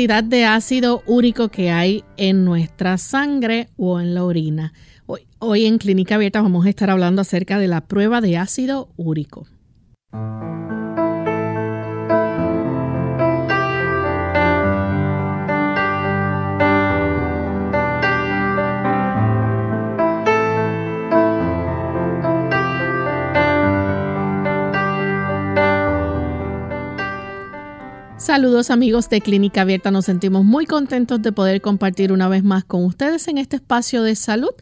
Cantidad de ácido úrico que hay en nuestra sangre o en la orina. Hoy, hoy en Clínica Abierta vamos a estar hablando acerca de la prueba de ácido úrico. Saludos amigos de Clínica Abierta, nos sentimos muy contentos de poder compartir una vez más con ustedes en este espacio de salud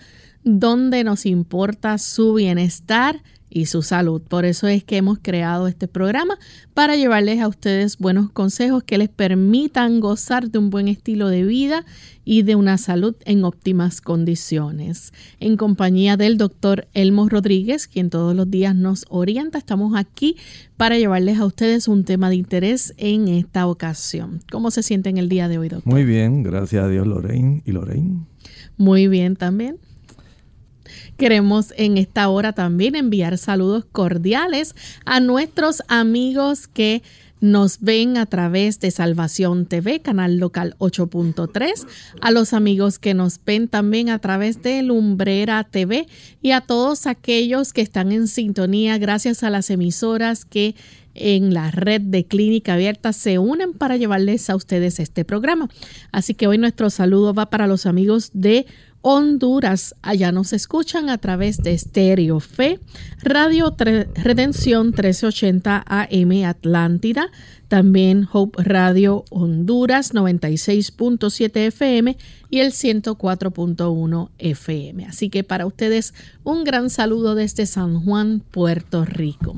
donde nos importa su bienestar y su salud. Por eso es que hemos creado este programa para llevarles a ustedes buenos consejos que les permitan gozar de un buen estilo de vida y de una salud en óptimas condiciones. En compañía del doctor Elmo Rodríguez, quien todos los días nos orienta, estamos aquí para llevarles a ustedes un tema de interés en esta ocasión. ¿Cómo se siente en el día de hoy, doctor? Muy bien, gracias a Dios, Lorraine y Lorraine. Muy bien también. Queremos en esta hora también enviar saludos cordiales a nuestros amigos que nos ven a través de Salvación TV, canal local 8.3, a los amigos que nos ven también a través de Lumbrera TV y a todos aquellos que están en sintonía gracias a las emisoras que en la red de Clínica Abierta se unen para llevarles a ustedes este programa. Así que hoy nuestro saludo va para los amigos de Honduras. Allá nos escuchan a través de Stereo Fe, Radio Redención 1380 AM Atlántida, también Hope Radio Honduras 96.7 FM y el 104.1 FM. Así que para ustedes un gran saludo desde San Juan, Puerto Rico.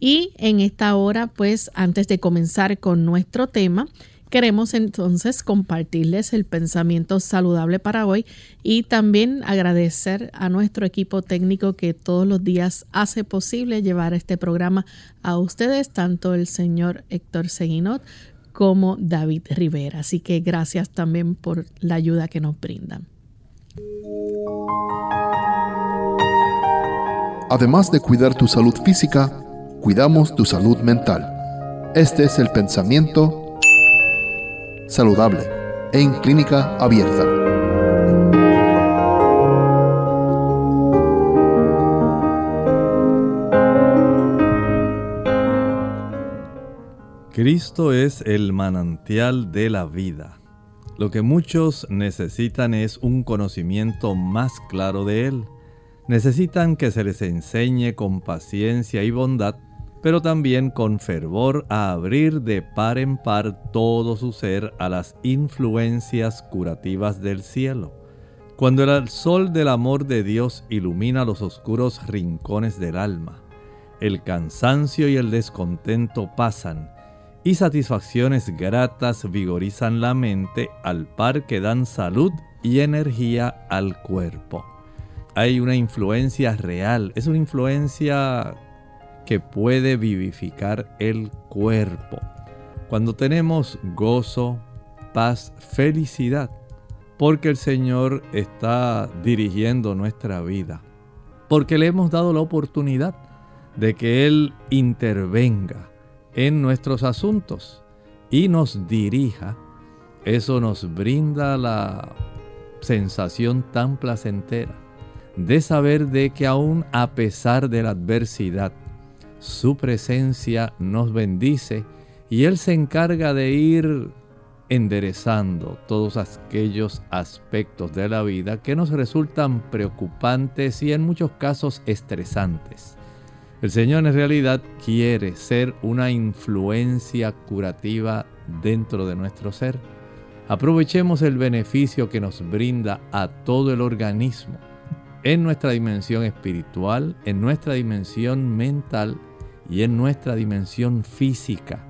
Y en esta hora, pues antes de comenzar con nuestro tema, Queremos entonces compartirles el pensamiento saludable para hoy y también agradecer a nuestro equipo técnico que todos los días hace posible llevar este programa a ustedes, tanto el señor Héctor Seguinot como David Rivera. Así que gracias también por la ayuda que nos brindan. Además de cuidar tu salud física, cuidamos tu salud mental. Este es el pensamiento saludable en clínica abierta. Cristo es el manantial de la vida. Lo que muchos necesitan es un conocimiento más claro de Él. Necesitan que se les enseñe con paciencia y bondad pero también con fervor a abrir de par en par todo su ser a las influencias curativas del cielo. Cuando el sol del amor de Dios ilumina los oscuros rincones del alma, el cansancio y el descontento pasan y satisfacciones gratas vigorizan la mente al par que dan salud y energía al cuerpo. Hay una influencia real, es una influencia que puede vivificar el cuerpo. Cuando tenemos gozo, paz, felicidad, porque el Señor está dirigiendo nuestra vida, porque le hemos dado la oportunidad de que Él intervenga en nuestros asuntos y nos dirija, eso nos brinda la sensación tan placentera de saber de que aún a pesar de la adversidad, su presencia nos bendice y Él se encarga de ir enderezando todos aquellos aspectos de la vida que nos resultan preocupantes y en muchos casos estresantes. El Señor en realidad quiere ser una influencia curativa dentro de nuestro ser. Aprovechemos el beneficio que nos brinda a todo el organismo, en nuestra dimensión espiritual, en nuestra dimensión mental y en nuestra dimensión física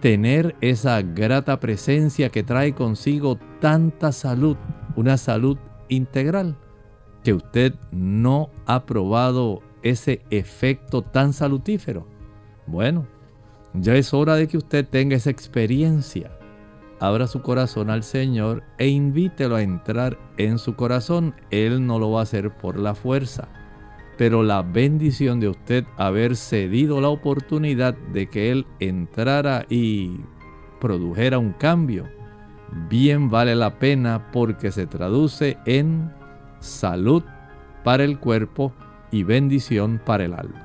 tener esa grata presencia que trae consigo tanta salud, una salud integral, que usted no ha probado ese efecto tan salutífero. Bueno, ya es hora de que usted tenga esa experiencia. Abra su corazón al Señor e invítelo a entrar en su corazón. Él no lo va a hacer por la fuerza pero la bendición de usted haber cedido la oportunidad de que Él entrara y produjera un cambio, bien vale la pena porque se traduce en salud para el cuerpo y bendición para el alma.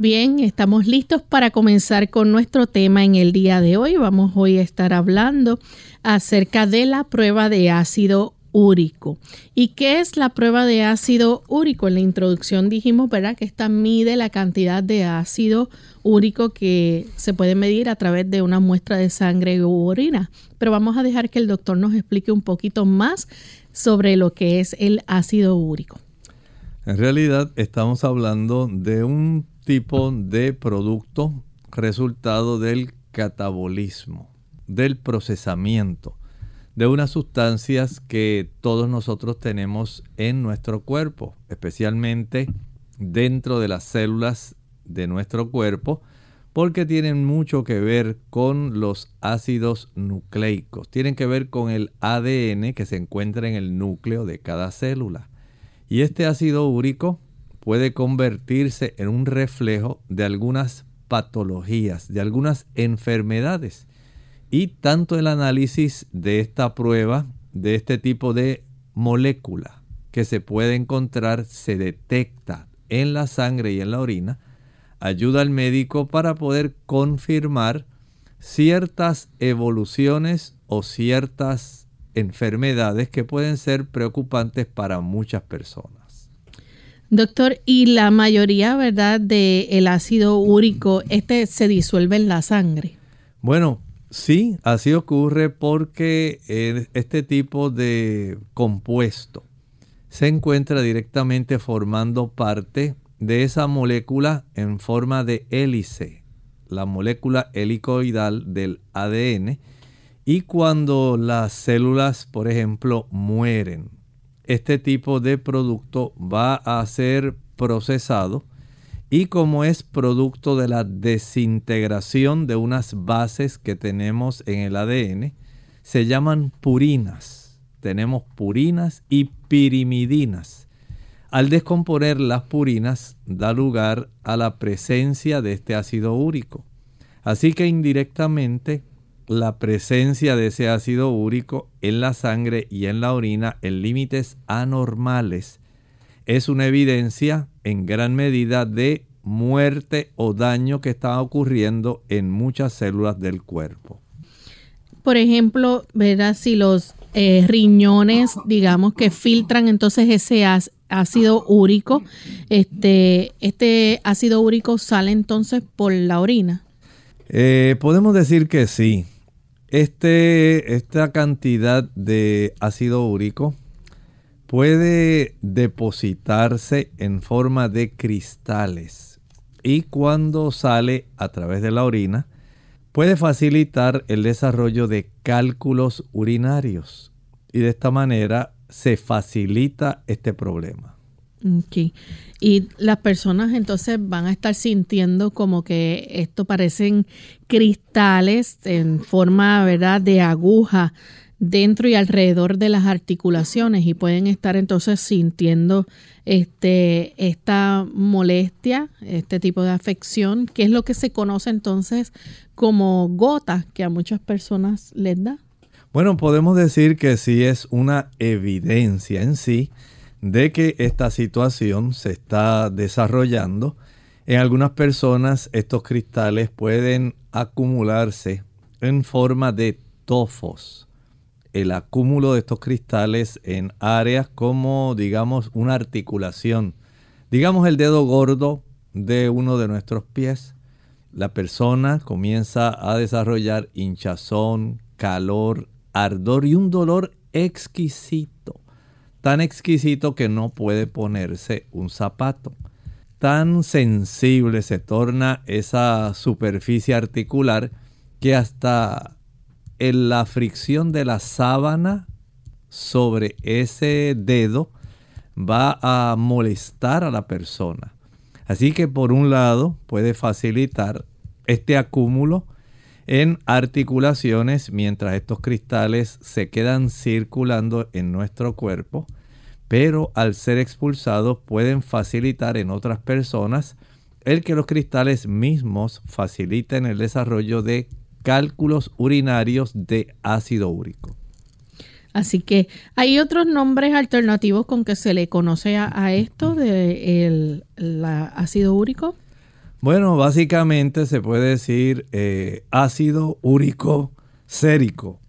Bien, estamos listos para comenzar con nuestro tema en el día de hoy. Vamos hoy a estar hablando acerca de la prueba de ácido úrico. ¿Y qué es la prueba de ácido úrico? En la introducción dijimos, ¿verdad?, que esta mide la cantidad de ácido úrico que se puede medir a través de una muestra de sangre u orina. Pero vamos a dejar que el doctor nos explique un poquito más sobre lo que es el ácido úrico. En realidad estamos hablando de un tipo de producto resultado del catabolismo, del procesamiento de unas sustancias que todos nosotros tenemos en nuestro cuerpo, especialmente dentro de las células de nuestro cuerpo, porque tienen mucho que ver con los ácidos nucleicos, tienen que ver con el ADN que se encuentra en el núcleo de cada célula. Y este ácido úrico puede convertirse en un reflejo de algunas patologías, de algunas enfermedades y tanto el análisis de esta prueba, de este tipo de molécula que se puede encontrar, se detecta en la sangre y en la orina, ayuda al médico para poder confirmar ciertas evoluciones o ciertas enfermedades que pueden ser preocupantes para muchas personas. Doctor, y la mayoría, ¿verdad?, del ácido úrico, este se disuelve en la sangre. Bueno, Sí, así ocurre porque este tipo de compuesto se encuentra directamente formando parte de esa molécula en forma de hélice, la molécula helicoidal del ADN, y cuando las células, por ejemplo, mueren, este tipo de producto va a ser procesado y como es producto de la desintegración de unas bases que tenemos en el ADN, se llaman purinas. Tenemos purinas y pirimidinas. Al descomponer las purinas da lugar a la presencia de este ácido úrico. Así que indirectamente la presencia de ese ácido úrico en la sangre y en la orina en límites anormales es una evidencia en gran medida de muerte o daño que está ocurriendo en muchas células del cuerpo. Por ejemplo, ¿verdad? Si los eh, riñones, digamos, que filtran entonces ese ácido úrico, este, este ácido úrico sale entonces por la orina. Eh, podemos decir que sí. Este, esta cantidad de ácido úrico puede depositarse en forma de cristales y cuando sale a través de la orina puede facilitar el desarrollo de cálculos urinarios y de esta manera se facilita este problema. Okay. Y las personas entonces van a estar sintiendo como que esto parecen cristales en forma, ¿verdad?, de aguja dentro y alrededor de las articulaciones y pueden estar entonces sintiendo este, esta molestia, este tipo de afección, que es lo que se conoce entonces como gota, que a muchas personas les da. Bueno, podemos decir que sí es una evidencia en sí de que esta situación se está desarrollando. En algunas personas estos cristales pueden acumularse en forma de tofos. El acúmulo de estos cristales en áreas como, digamos, una articulación. Digamos el dedo gordo de uno de nuestros pies. La persona comienza a desarrollar hinchazón, calor, ardor y un dolor exquisito. Tan exquisito que no puede ponerse un zapato. Tan sensible se torna esa superficie articular que hasta en la fricción de la sábana sobre ese dedo va a molestar a la persona. Así que por un lado puede facilitar este acúmulo en articulaciones mientras estos cristales se quedan circulando en nuestro cuerpo, pero al ser expulsados pueden facilitar en otras personas el que los cristales mismos faciliten el desarrollo de cálculos urinarios de ácido úrico. Así que hay otros nombres alternativos con que se le conoce a, esto de ácido úrico. Bueno, básicamente se puede decir eh, ácido úrico sérico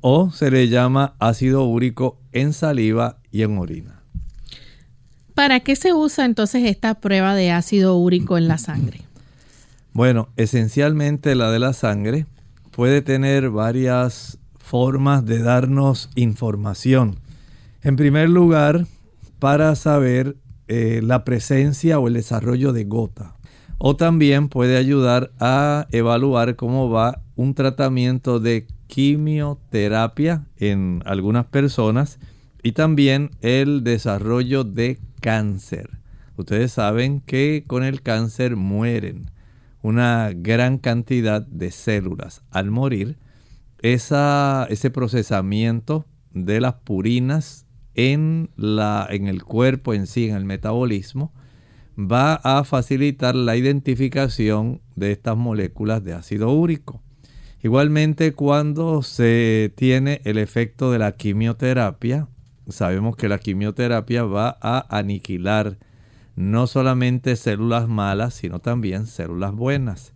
o se le llama ácido úrico en saliva y en orina. ¿Para qué se usa entonces esta prueba de ácido úrico en la sangre? Bueno, esencialmente la de la sangre puede tener varias formas de darnos información. En primer lugar, para saber eh, la presencia o el desarrollo de gota o también puede ayudar a evaluar cómo va un tratamiento de quimioterapia en algunas personas y también el desarrollo de cáncer. Ustedes saben que con el cáncer mueren una gran cantidad de células. Al morir, ese procesamiento de las purinas en, la, en el cuerpo en sí, en el metabolismo, va a facilitar la identificación de estas moléculas de ácido úrico. Igualmente cuando se tiene el efecto de la quimioterapia, sabemos que la quimioterapia va a aniquilar no solamente células malas, sino también células buenas.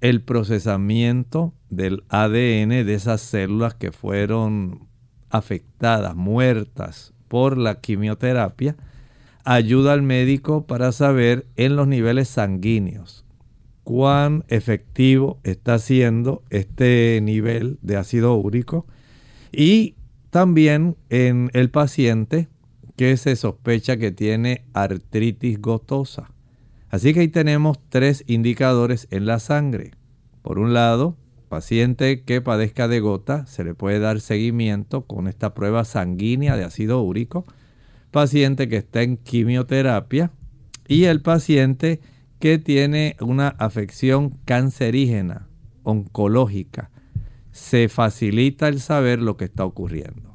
El procesamiento del ADN de esas células que fueron afectadas, muertas por la quimioterapia, ayuda al médico para saber en los niveles sanguíneos cuán efectivo está siendo este nivel de ácido úrico y también en el paciente que se sospecha que tiene artritis gotosa. Así que ahí tenemos tres indicadores en la sangre. Por un lado, paciente que padezca de gota, se le puede dar seguimiento con esta prueba sanguínea de ácido úrico paciente que está en quimioterapia y el paciente que tiene una afección cancerígena, oncológica. Se facilita el saber lo que está ocurriendo.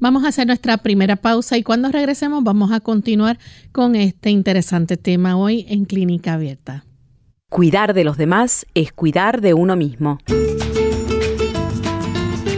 Vamos a hacer nuestra primera pausa y cuando regresemos vamos a continuar con este interesante tema hoy en Clínica Abierta. Cuidar de los demás es cuidar de uno mismo.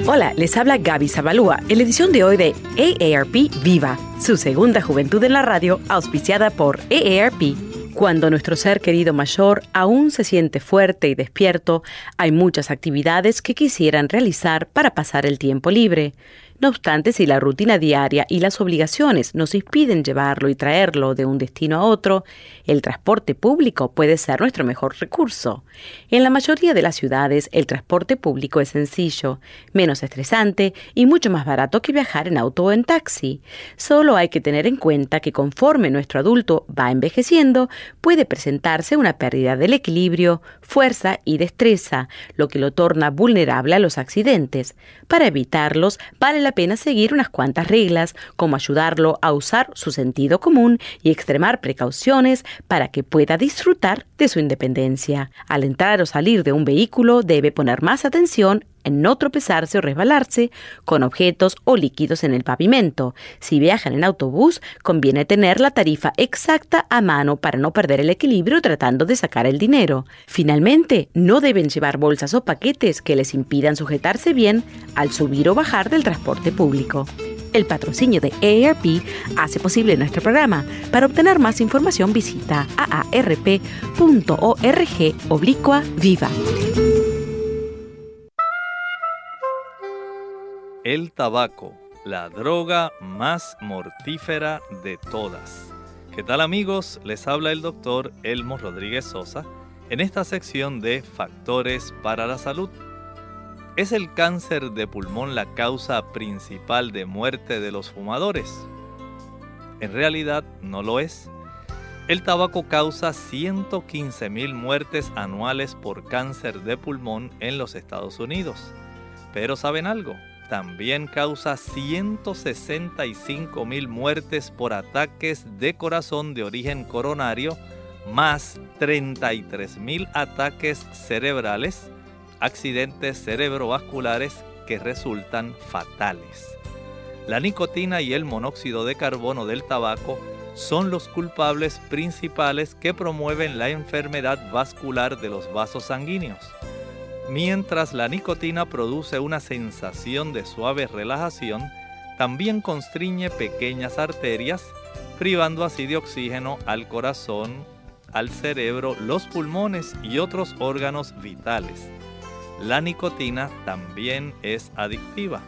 Hola, les habla Gaby Zabalúa en la edición de hoy de AARP Viva, su segunda juventud en la radio, auspiciada por AARP. Cuando nuestro ser querido mayor aún se siente fuerte y despierto, hay muchas actividades que quisieran realizar para pasar el tiempo libre. No obstante, si la rutina diaria y las obligaciones nos impiden llevarlo y traerlo de un destino a otro, el transporte público puede ser nuestro mejor recurso. En la mayoría de las ciudades, el transporte público es sencillo, menos estresante y mucho más barato que viajar en auto o en taxi. Solo hay que tener en cuenta que conforme nuestro adulto va envejeciendo, puede presentarse una pérdida del equilibrio, fuerza y destreza, lo que lo torna vulnerable a los accidentes. Para evitarlos, vale la pena seguir unas cuantas reglas, como ayudarlo a usar su sentido común y extremar precauciones para que pueda disfrutar de su independencia. Al entrar o salir de un vehículo debe poner más atención en no tropezarse o resbalarse con objetos o líquidos en el pavimento. Si viajan en autobús, conviene tener la tarifa exacta a mano para no perder el equilibrio tratando de sacar el dinero. Finalmente, no deben llevar bolsas o paquetes que les impidan sujetarse bien al subir o bajar del transporte público. El patrocinio de AARP hace posible nuestro programa. Para obtener más información visita aarp.org oblicua viva. El tabaco, la droga más mortífera de todas. ¿Qué tal amigos? Les habla el doctor Elmo Rodríguez Sosa en esta sección de Factores para la Salud. ¿Es el cáncer de pulmón la causa principal de muerte de los fumadores? En realidad no lo es. El tabaco causa 115.000 muertes anuales por cáncer de pulmón en los Estados Unidos. Pero ¿saben algo? También causa 165.000 muertes por ataques de corazón de origen coronario, más 33.000 ataques cerebrales, accidentes cerebrovasculares que resultan fatales. La nicotina y el monóxido de carbono del tabaco son los culpables principales que promueven la enfermedad vascular de los vasos sanguíneos. Mientras la nicotina produce una sensación de suave relajación, también constriñe pequeñas arterias, privando así de oxígeno al corazón, al cerebro, los pulmones y otros órganos vitales. La nicotina también es adictiva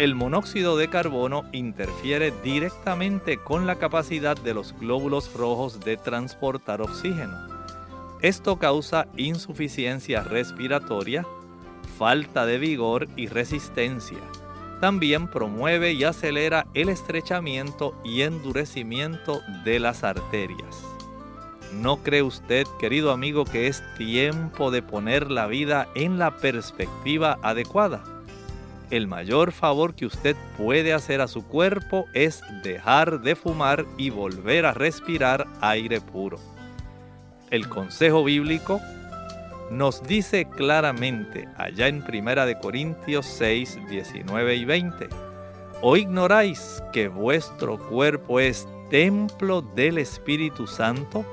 el monóxido de carbono interfiere directamente con la capacidad de los glóbulos rojos de transportar oxígeno. Esto causa insuficiencia respiratoria, falta de vigor y resistencia. También promueve y acelera el estrechamiento y endurecimiento de las arterias. ¿No cree usted, querido amigo, que es tiempo de poner la vida en la perspectiva adecuada? el mayor favor que usted puede hacer a su cuerpo es dejar de fumar y volver a respirar aire puro. El consejo bíblico nos dice claramente allá en 1 de Corintios 6, 19 y 20, ¿o ignoráis que vuestro cuerpo es templo del Espíritu Santo?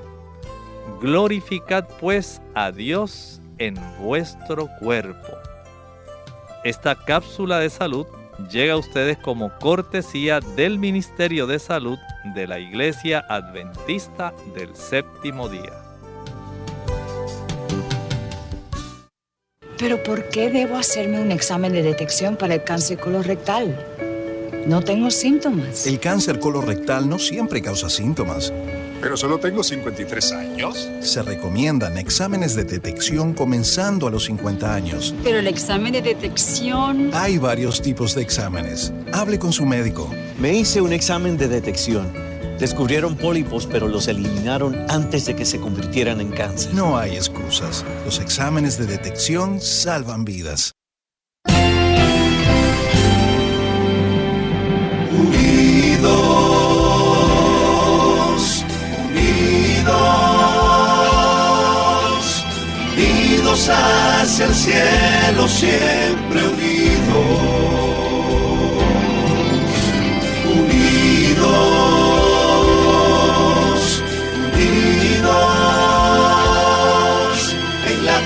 Glorificad pues a Dios en vuestro cuerpo esta cápsula de salud llega a ustedes como cortesía del Ministerio de Salud de la Iglesia Adventista del Séptimo Día. Pero ¿por qué debo hacerme un examen de detección para el cáncer colorectal? No tengo síntomas. El cáncer colorectal no siempre causa síntomas. Pero solo tengo 53 años. Se recomiendan exámenes de detección comenzando a los 50 años. Pero el examen de detección... Hay varios tipos de exámenes. Hable con su médico. Me hice un examen de detección. Descubrieron pólipos, pero los eliminaron antes de que se convirtieran en cáncer. No hay excusas. Los exámenes de detección salvan vidas. hacia el cielo siempre unidos, unidos,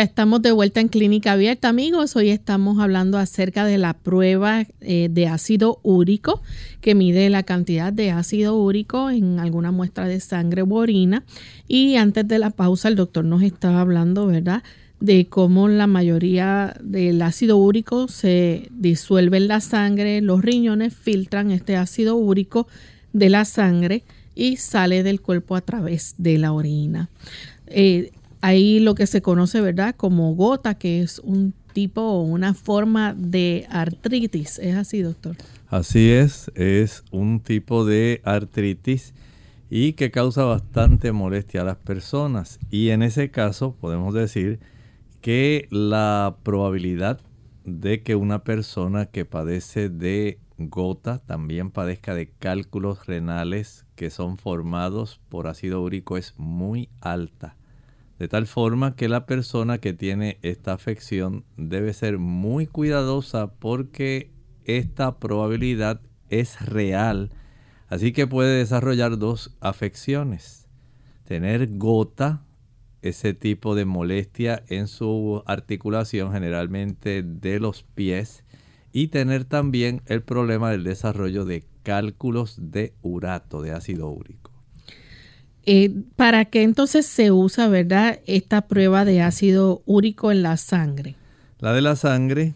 Estamos de vuelta en Clínica Abierta, amigos. Hoy estamos hablando acerca de la prueba eh, de ácido úrico que mide la cantidad de ácido úrico en alguna muestra de sangre u orina. Y antes de la pausa, el doctor nos estaba hablando, ¿verdad?, de cómo la mayoría del ácido úrico se disuelve en la sangre. Los riñones filtran este ácido úrico de la sangre y sale del cuerpo a través de la orina. Eh, hay lo que se conoce, ¿verdad?, como gota, que es un tipo o una forma de artritis. ¿Es así, doctor? Así es, es un tipo de artritis y que causa bastante molestia a las personas. Y en ese caso podemos decir que la probabilidad de que una persona que padece de gota también padezca de cálculos renales que son formados por ácido úrico es muy alta De tal forma que la persona que tiene esta afección debe ser muy cuidadosa porque esta probabilidad es real. Así que puede desarrollar dos afecciones. Tener gota, ese tipo de molestia en su articulación generalmente de los pies. Y tener también el problema del desarrollo de cálculos de urato, de ácido úrico. Eh, ¿Para qué entonces se usa, verdad, esta prueba de ácido úrico en la sangre? La de la sangre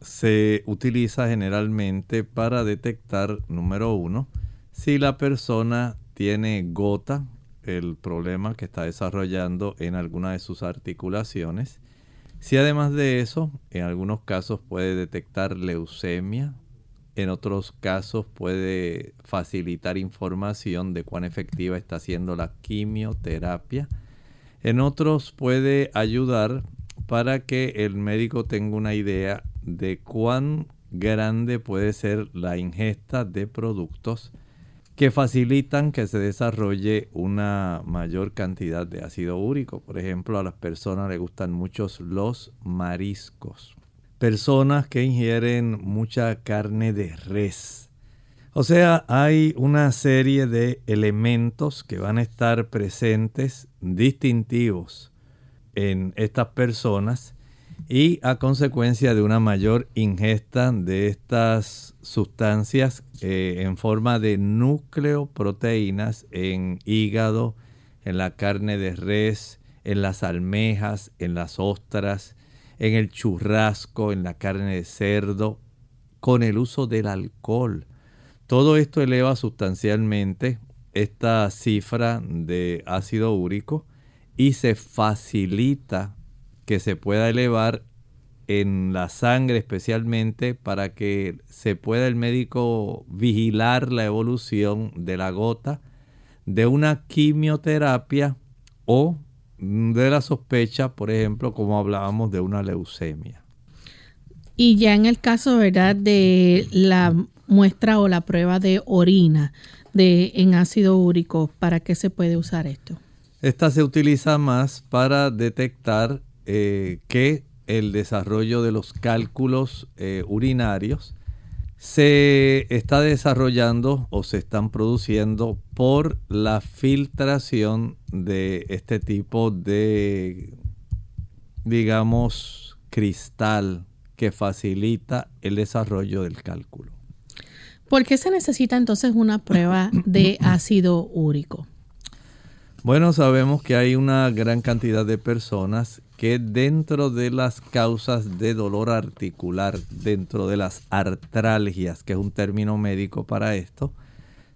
se utiliza generalmente para detectar, número uno, si la persona tiene gota, el problema que está desarrollando en alguna de sus articulaciones. Si además de eso, en algunos casos puede detectar leucemia, en otros casos puede facilitar información de cuán efectiva está siendo la quimioterapia. En otros puede ayudar para que el médico tenga una idea de cuán grande puede ser la ingesta de productos que facilitan que se desarrolle una mayor cantidad de ácido úrico. Por ejemplo, a las personas les gustan mucho los mariscos personas que ingieren mucha carne de res. O sea, hay una serie de elementos que van a estar presentes, distintivos en estas personas y a consecuencia de una mayor ingesta de estas sustancias eh, en forma de nucleoproteínas en hígado, en la carne de res, en las almejas, en las ostras, en el churrasco, en la carne de cerdo, con el uso del alcohol. Todo esto eleva sustancialmente esta cifra de ácido úrico y se facilita que se pueda elevar en la sangre especialmente para que se pueda el médico vigilar la evolución de la gota de una quimioterapia o de la sospecha, por ejemplo, como hablábamos de una leucemia. Y ya en el caso, ¿verdad?, de la muestra o la prueba de orina de, en ácido úrico, ¿para qué se puede usar esto? Esta se utiliza más para detectar eh, que el desarrollo de los cálculos eh, urinarios se está desarrollando o se están produciendo por la filtración de este tipo de, digamos, cristal que facilita el desarrollo del cálculo. ¿Por qué se necesita entonces una prueba de ácido úrico? Bueno, sabemos que hay una gran cantidad de personas que dentro de las causas de dolor articular, dentro de las artralgias, que es un término médico para esto,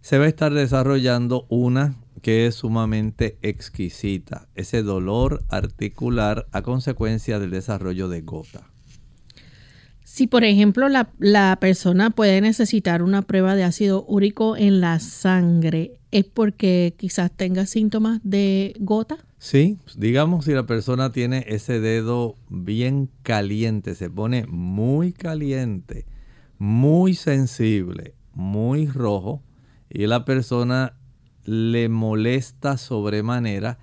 se va a estar desarrollando una que es sumamente exquisita, ese dolor articular a consecuencia del desarrollo de gota. Si por ejemplo la, la, persona puede necesitar una prueba de ácido úrico en la sangre, ¿es porque quizás tenga síntomas de gota? Sí, digamos si la persona tiene ese dedo bien caliente, se pone muy caliente, muy sensible, muy rojo, y la persona le molesta sobremanera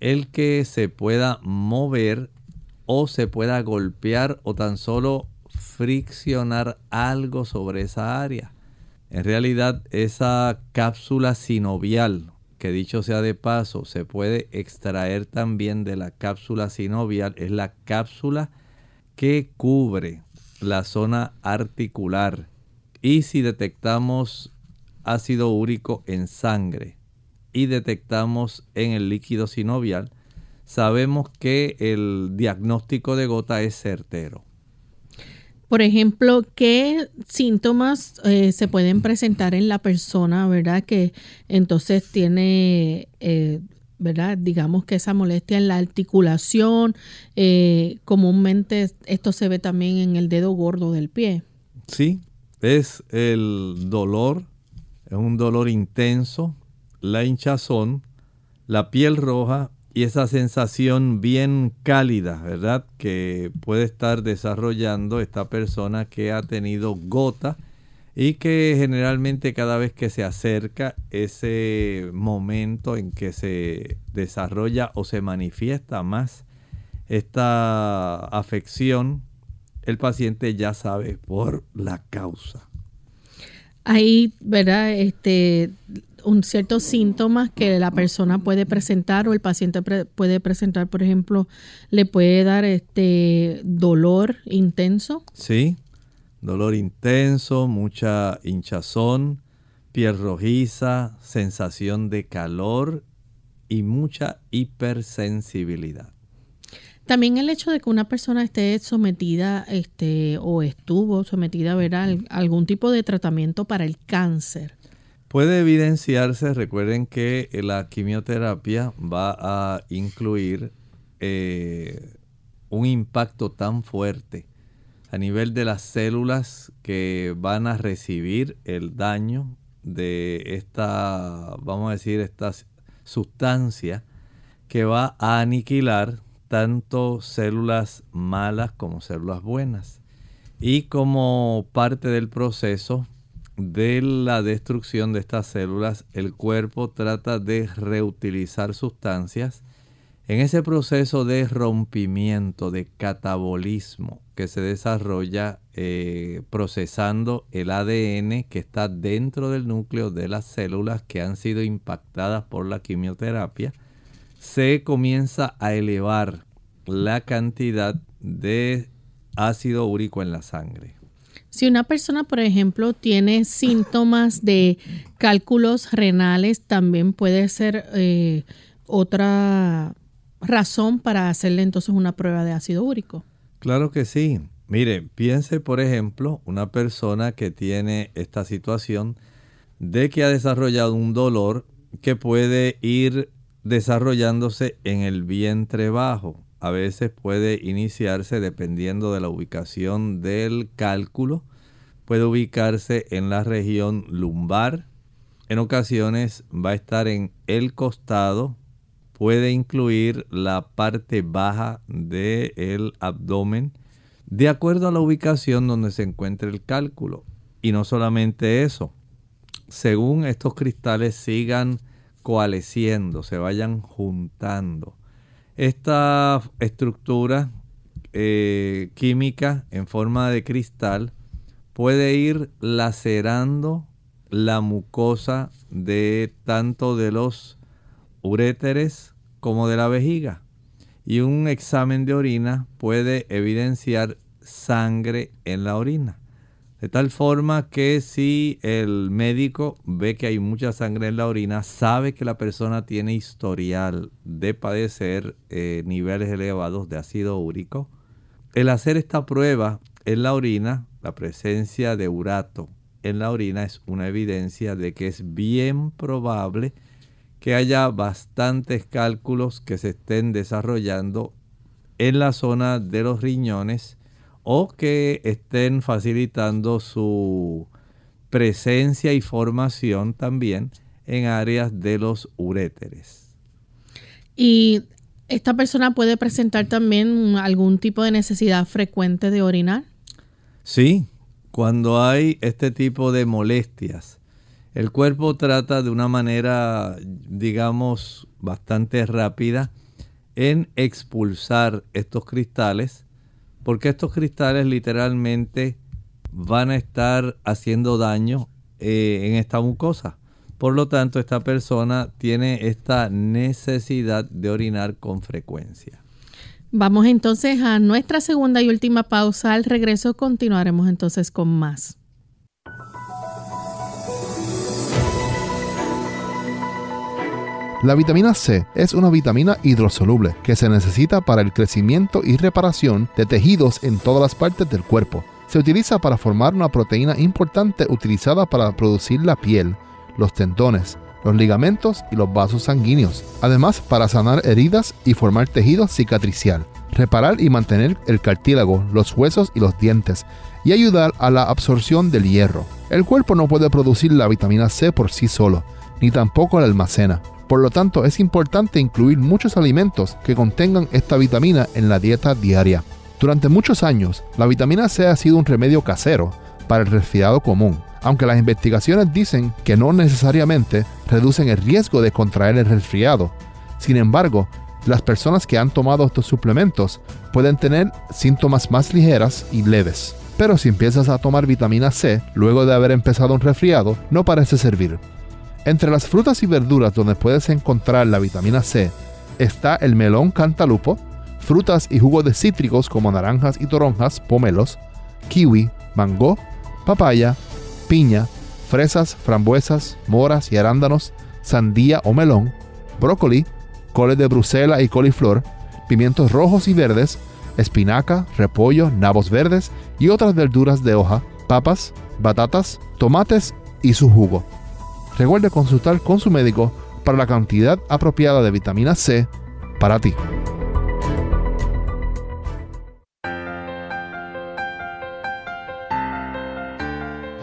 el que se pueda mover o se pueda golpear o tan solo friccionar algo sobre esa área. En realidad esa cápsula sinovial, que dicho sea de paso, se puede extraer también de la cápsula sinovial, es la cápsula que cubre la zona articular. Y si detectamos ácido úrico en sangre y detectamos en el líquido sinovial, sabemos que el diagnóstico de gota es certero. Por ejemplo, ¿qué síntomas eh, se pueden presentar en la persona, verdad? Que entonces tiene, eh, ¿verdad? Digamos que esa molestia en la articulación, eh, comúnmente esto se ve también en el dedo gordo del pie. Sí, es el dolor, es un dolor intenso, la hinchazón, la piel roja y esa sensación bien cálida, ¿verdad? Que puede estar desarrollando esta persona que ha tenido gota y que generalmente cada vez que se acerca ese momento en que se desarrolla o se manifiesta más esta afección, el paciente ya sabe por la causa. Hay, ¿verdad? Este, un ciertos síntomas que la persona puede presentar o el paciente puede presentar, por ejemplo, le puede dar este dolor intenso. Sí, dolor intenso, mucha hinchazón, piel rojiza, sensación de calor y mucha hipersensibilidad. También el hecho de que una persona esté sometida este, o estuvo sometida a algún tipo de tratamiento para el cáncer. Puede evidenciarse, recuerden que la quimioterapia va a incluir eh, un impacto tan fuerte a nivel de las células que van a recibir el daño de esta, vamos a decir, esta sustancia que va a aniquilar tanto células malas como células buenas. Y como parte del proceso de la destrucción de estas células, el cuerpo trata de reutilizar sustancias en ese proceso de rompimiento, de catabolismo que se desarrolla eh, procesando el ADN que está dentro del núcleo de las células que han sido impactadas por la quimioterapia, se comienza a elevar la cantidad de ácido úrico en la sangre. Si una persona, por ejemplo, tiene síntomas de cálculos renales, también puede ser eh, otra razón para hacerle entonces una prueba de ácido úrico. Claro que sí. Mire, piense por ejemplo una persona que tiene esta situación de que ha desarrollado un dolor que puede ir desarrollándose en el vientre bajo. A veces puede iniciarse dependiendo de la ubicación del cálculo. Puede ubicarse en la región lumbar. En ocasiones va a estar en el costado puede incluir la parte baja del abdomen de acuerdo a la ubicación donde se encuentre el cálculo. Y no solamente eso, según estos cristales sigan coalesciendo, se vayan juntando. Esta estructura eh, química en forma de cristal puede ir lacerando la mucosa de tanto de los uréteres como de la vejiga. Y un examen de orina puede evidenciar sangre en la orina. De tal forma que si el médico ve que hay mucha sangre en la orina, sabe que la persona tiene historial de padecer eh, niveles elevados de ácido úrico. El hacer esta prueba en la orina, la presencia de urato en la orina es una evidencia de que es bien probable que haya bastantes cálculos que se estén desarrollando en la zona de los riñones o que estén facilitando su presencia y formación también en áreas de los uréteres. Y esta persona puede presentar también algún tipo de necesidad frecuente de orinar. Sí, cuando hay este tipo de molestias el cuerpo trata de una manera, digamos, bastante rápida en expulsar estos cristales, porque estos cristales literalmente van a estar haciendo daño eh, en esta mucosa. Por lo tanto, esta persona tiene esta necesidad de orinar con frecuencia. Vamos entonces a nuestra segunda y última pausa. Al regreso continuaremos entonces con más. La vitamina C es una vitamina hidrosoluble que se necesita para el crecimiento y reparación de tejidos en todas las partes del cuerpo. Se utiliza para formar una proteína importante utilizada para producir la piel, los tendones, los ligamentos y los vasos sanguíneos. Además, para sanar heridas y formar tejido cicatricial, reparar y mantener el cartílago, los huesos y los dientes, y ayudar a la absorción del hierro. El cuerpo no puede producir la vitamina C por sí solo, ni tampoco la almacena. Por lo tanto, es importante incluir muchos alimentos que contengan esta vitamina en la dieta diaria. Durante muchos años, la vitamina C ha sido un remedio casero para el resfriado común. aunque las investigaciones dicen que no necesariamente reducen el riesgo de contraer el resfriado. Sin embargo, las personas que han tomado estos suplementos pueden tener síntomas más ligeras y leves. Pero si empiezas a tomar vitamina C luego de haber empezado un resfriado, no parece servir. Entre las frutas y verduras donde puedes encontrar la vitamina C está el melón cantalupo, frutas y jugos de cítricos como naranjas y toronjas, pomelos, kiwi, mango, papaya, piña, fresas, frambuesas, moras y arándanos, sandía o melón, brócoli, coles de Bruselas y coliflor, pimientos rojos y verdes, espinaca, repollo, nabos verdes y otras verduras de hoja, papas, batatas, tomates y su jugo. Recuerde consultar con su médico para la cantidad apropiada de vitamina C para ti.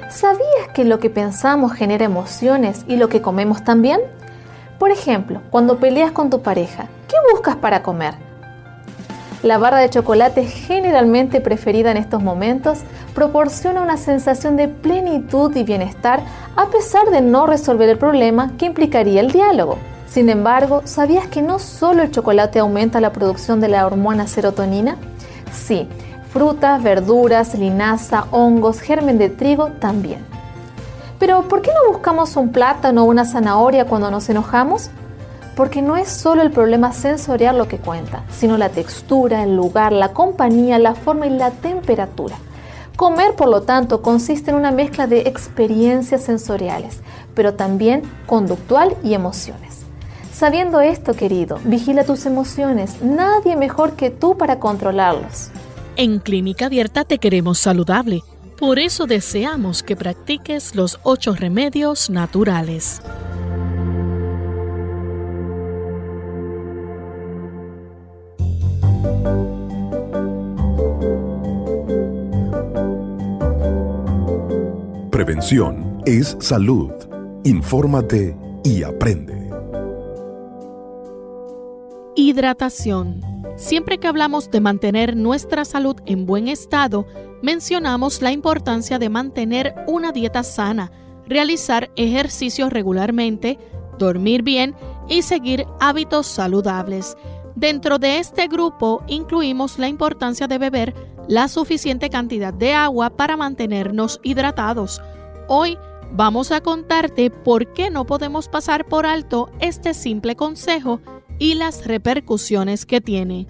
¿Sabías que lo que pensamos genera emociones y lo que comemos también? Por ejemplo, cuando peleas con tu pareja, ¿qué buscas para comer? La barra de chocolate generalmente preferida en estos momentos proporciona una sensación de plenitud y bienestar a pesar de no resolver el problema que implicaría el diálogo. Sin embargo, ¿sabías que no solo el chocolate aumenta la producción de la hormona serotonina? Sí, frutas, verduras, linaza, hongos, germen de trigo también. Pero ¿por qué no buscamos un plátano o una zanahoria cuando nos enojamos? Porque no es solo el problema sensorial lo que cuenta, sino la textura, el lugar, la compañía, la forma y la temperatura. Comer, por lo tanto, consiste en una mezcla de experiencias sensoriales, pero también conductual y emociones. Sabiendo esto, querido, vigila tus emociones. Nadie mejor que tú para controlarlos. En Clínica Abierta te queremos saludable. Por eso deseamos que practiques los ocho remedios naturales. Prevención es salud. Infórmate y aprende. Hidratación. Siempre que hablamos de mantener nuestra salud en buen estado, mencionamos la importancia de mantener una dieta sana, realizar ejercicios regularmente, dormir bien y seguir hábitos saludables. Dentro de este grupo incluimos la importancia de beber la suficiente cantidad de agua para mantenernos hidratados. Hoy vamos a contarte por qué no podemos pasar por alto este simple consejo y las repercusiones que tiene.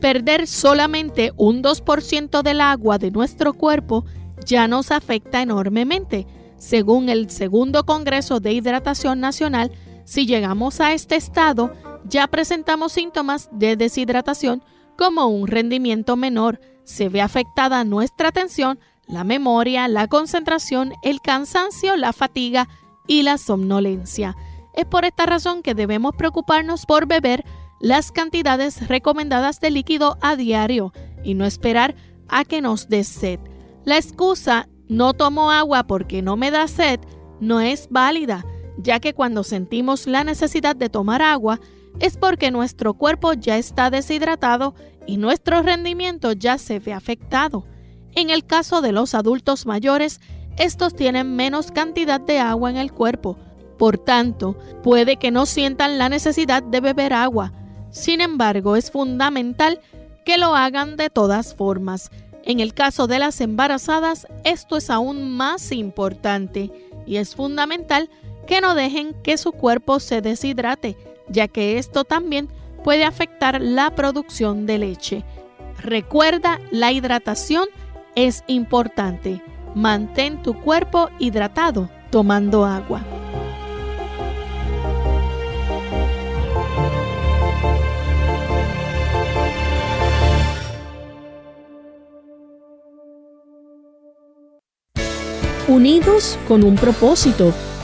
Perder solamente un 2% del agua de nuestro cuerpo ya nos afecta enormemente. Según el segundo Congreso de Hidratación Nacional, si llegamos a este estado, ya presentamos síntomas de deshidratación como un rendimiento menor. Se ve afectada nuestra atención, la memoria, la concentración, el cansancio, la fatiga y la somnolencia. Es por esta razón que debemos preocuparnos por beber las cantidades recomendadas de líquido a diario y no esperar a que nos dé sed. La excusa no tomo agua porque no me da sed no es válida, ya que cuando sentimos la necesidad de tomar agua es porque nuestro cuerpo ya está deshidratado y nuestro rendimiento ya se ve afectado. En el caso de los adultos mayores, estos tienen menos cantidad de agua en el cuerpo, por tanto, puede que no sientan la necesidad de beber agua. Sin embargo, es fundamental que lo hagan de todas formas. En el caso de las embarazadas, esto es aún más importante y es fundamental que no dejen que su cuerpo se deshidrate ya que esto también puede afectar la producción de leche. Recuerda, la hidratación es importante. Mantén tu cuerpo hidratado tomando agua. Unidos con un propósito,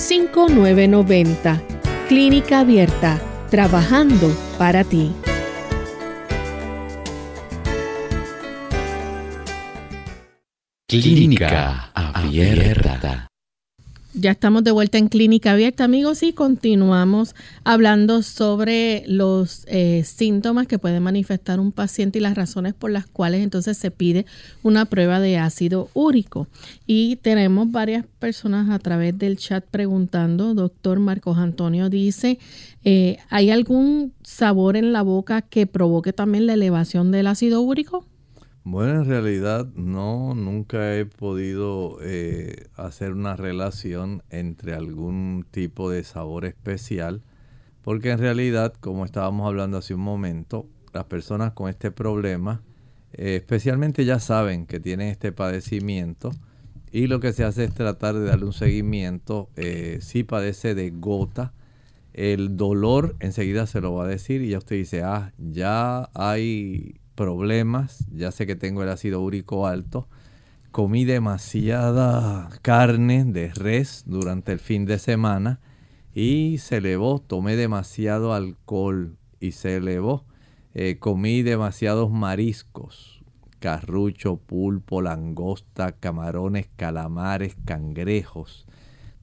282-5990. Clínica Abierta, trabajando para ti. Clínica Abierta. Ya estamos de vuelta en Clínica Abierta, amigos, y continuamos hablando sobre los eh, síntomas que puede manifestar un paciente y las razones por las cuales entonces se pide una prueba de ácido úrico. Y tenemos varias personas a través del chat preguntando, doctor Marcos Antonio dice, eh, ¿hay algún sabor en la boca que provoque también la elevación del ácido úrico? Bueno, en realidad no, nunca he podido eh, hacer una relación entre algún tipo de sabor especial, porque en realidad, como estábamos hablando hace un momento, las personas con este problema, eh, especialmente ya saben que tienen este padecimiento y lo que se hace es tratar de darle un seguimiento. Eh, si padece de gota, el dolor enseguida se lo va a decir y ya usted dice, ah, ya hay problemas, ya sé que tengo el ácido úrico alto, comí demasiada carne de res durante el fin de semana y se elevó, tomé demasiado alcohol y se elevó, eh, comí demasiados mariscos, carrucho, pulpo, langosta, camarones, calamares, cangrejos.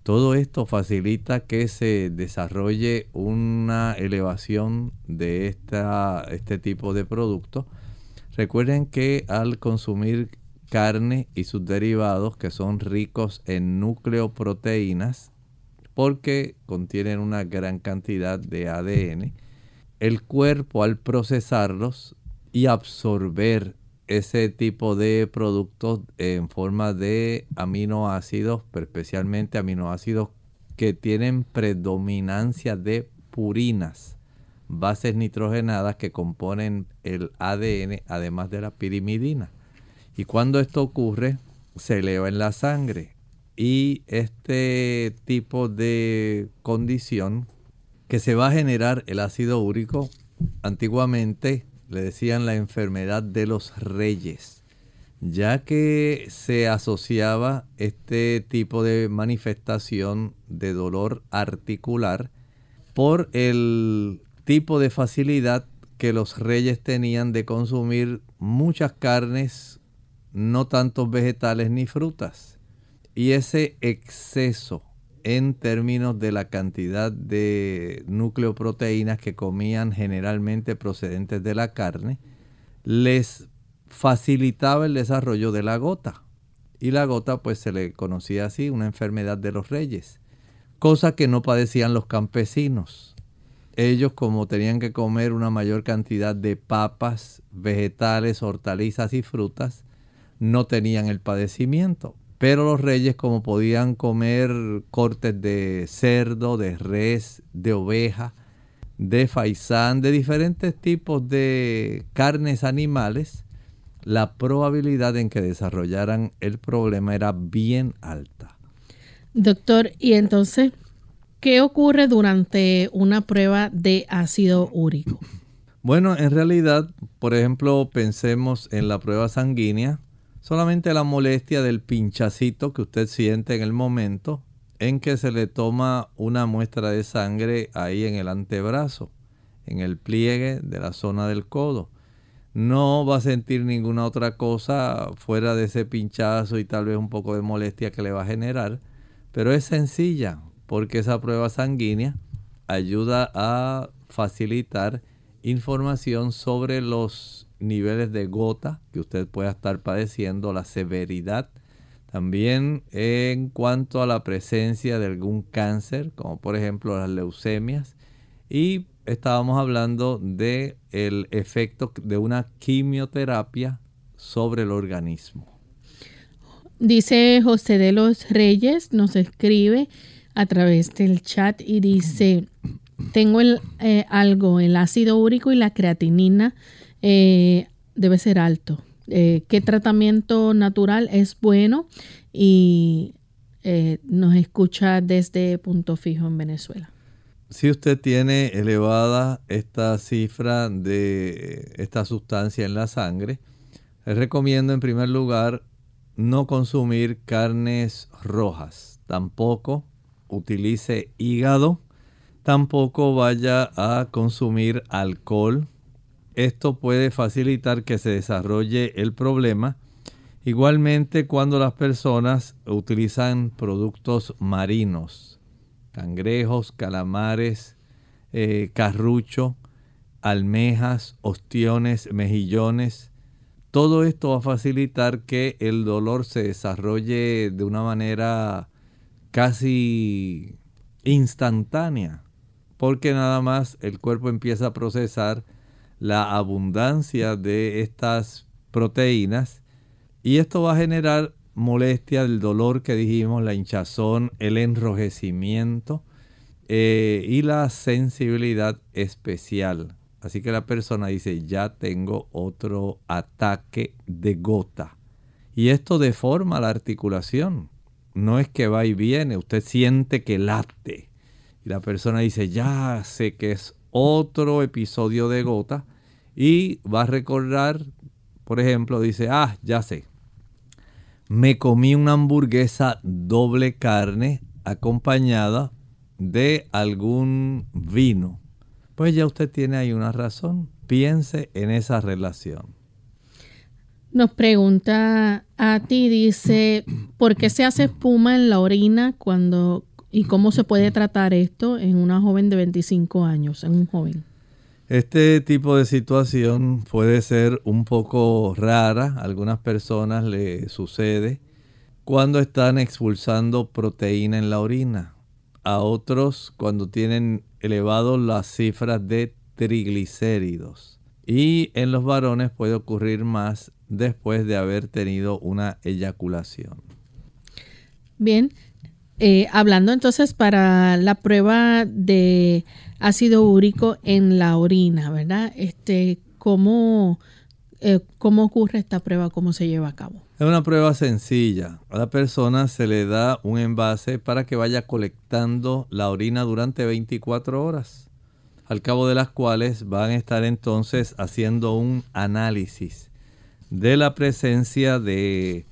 Todo esto facilita que se desarrolle una elevación de esta, este tipo de productos Recuerden que al consumir carne y sus derivados que son ricos en nucleoproteínas, porque contienen una gran cantidad de ADN, el cuerpo al procesarlos y absorber ese tipo de productos en forma de aminoácidos, pero especialmente aminoácidos que tienen predominancia de purinas bases nitrogenadas que componen el ADN, además de la pirimidina. Y cuando esto ocurre, se eleva en la sangre. Y este tipo de condición que se va a generar el ácido úrico, antiguamente le decían la enfermedad de los reyes, ya que se asociaba este tipo de manifestación de dolor articular por el tipo de facilidad que los reyes tenían de consumir muchas carnes, no tantos vegetales ni frutas. Y ese exceso en términos de la cantidad de nucleoproteínas que comían generalmente procedentes de la carne, les facilitaba el desarrollo de la gota. Y la gota pues se le conocía así, una enfermedad de los reyes, cosa que no padecían los campesinos ellos como tenían que comer una mayor cantidad de papas, vegetales, hortalizas y frutas, no tenían el padecimiento. Pero los reyes como podían comer cortes de cerdo, de res, de oveja, de faisán, de diferentes tipos de carnes animales, la probabilidad en que desarrollaran el problema era bien alta. Doctor, y entonces ¿Qué ocurre durante una prueba de ácido úrico? Bueno, en realidad, por ejemplo, pensemos en la prueba sanguínea, solamente la molestia del pinchacito que usted siente en el momento en que se le toma una muestra de sangre ahí en el antebrazo, en el pliegue de la zona del codo. No va a sentir ninguna otra cosa fuera de ese pinchazo y tal vez un poco de molestia que le va a generar, pero es sencilla porque esa prueba sanguínea ayuda a facilitar información sobre los niveles de gota que usted pueda estar padeciendo, la severidad. También en cuanto a la presencia de algún cáncer, como por ejemplo las leucemias. Y estábamos hablando de el efecto de una quimioterapia sobre el organismo. Dice José de los Reyes, nos escribe, a través del chat y dice, tengo el, eh, algo, el ácido úrico y la creatinina eh, debe ser alto. Eh, ¿Qué tratamiento natural es bueno? Y nos escucha desde Punto Fijo en Venezuela. Si usted tiene elevada esta cifra de esta sustancia en la sangre, recomiendo en primer lugar no consumir carnes rojas, tampoco utilice hígado, tampoco vaya a consumir alcohol. Esto puede facilitar que se desarrolle el problema. Igualmente cuando las personas utilizan productos marinos, cangrejos, calamares, eh, carrucho, almejas, ostiones, mejillones, todo esto va a facilitar que el dolor se desarrolle de una manera casi instantánea, porque nada más el cuerpo empieza a procesar la abundancia de estas proteínas y esto va a generar molestia, el dolor que dijimos, la hinchazón, el enrojecimiento eh, y la sensibilidad especial. Así que la persona dice, ya tengo otro ataque de gota. Y esto deforma la articulación. No es que va y viene, usted siente que late. Y la persona dice, ya sé que es otro episodio de gota. Y va a recordar, por ejemplo, dice, ah, ya sé. Me comí una hamburguesa doble carne acompañada de algún vino pues ya usted tiene ahí una razón. Piense en esa relación. Nos pregunta a ti, dice, ¿por qué se hace espuma en la orina cuando y cómo se puede tratar esto en una joven de 25 años, en un joven? Este tipo de situación puede ser un poco rara, a algunas personas le sucede cuando están expulsando proteína en la orina, a otros cuando tienen elevado las cifras de triglicéridos. Y en los varones puede ocurrir más después de haber tenido una eyaculación. Bien, eh, hablando entonces para la prueba de ácido úrico en la orina, ¿verdad? Este, ¿cómo, eh, ¿Cómo ocurre esta prueba? ¿Cómo se lleva a cabo? Es una prueba sencilla. A la persona se le da un envase para que vaya colectando la orina durante 24 horas, al cabo de las cuales van a estar entonces haciendo un análisis de la presencia de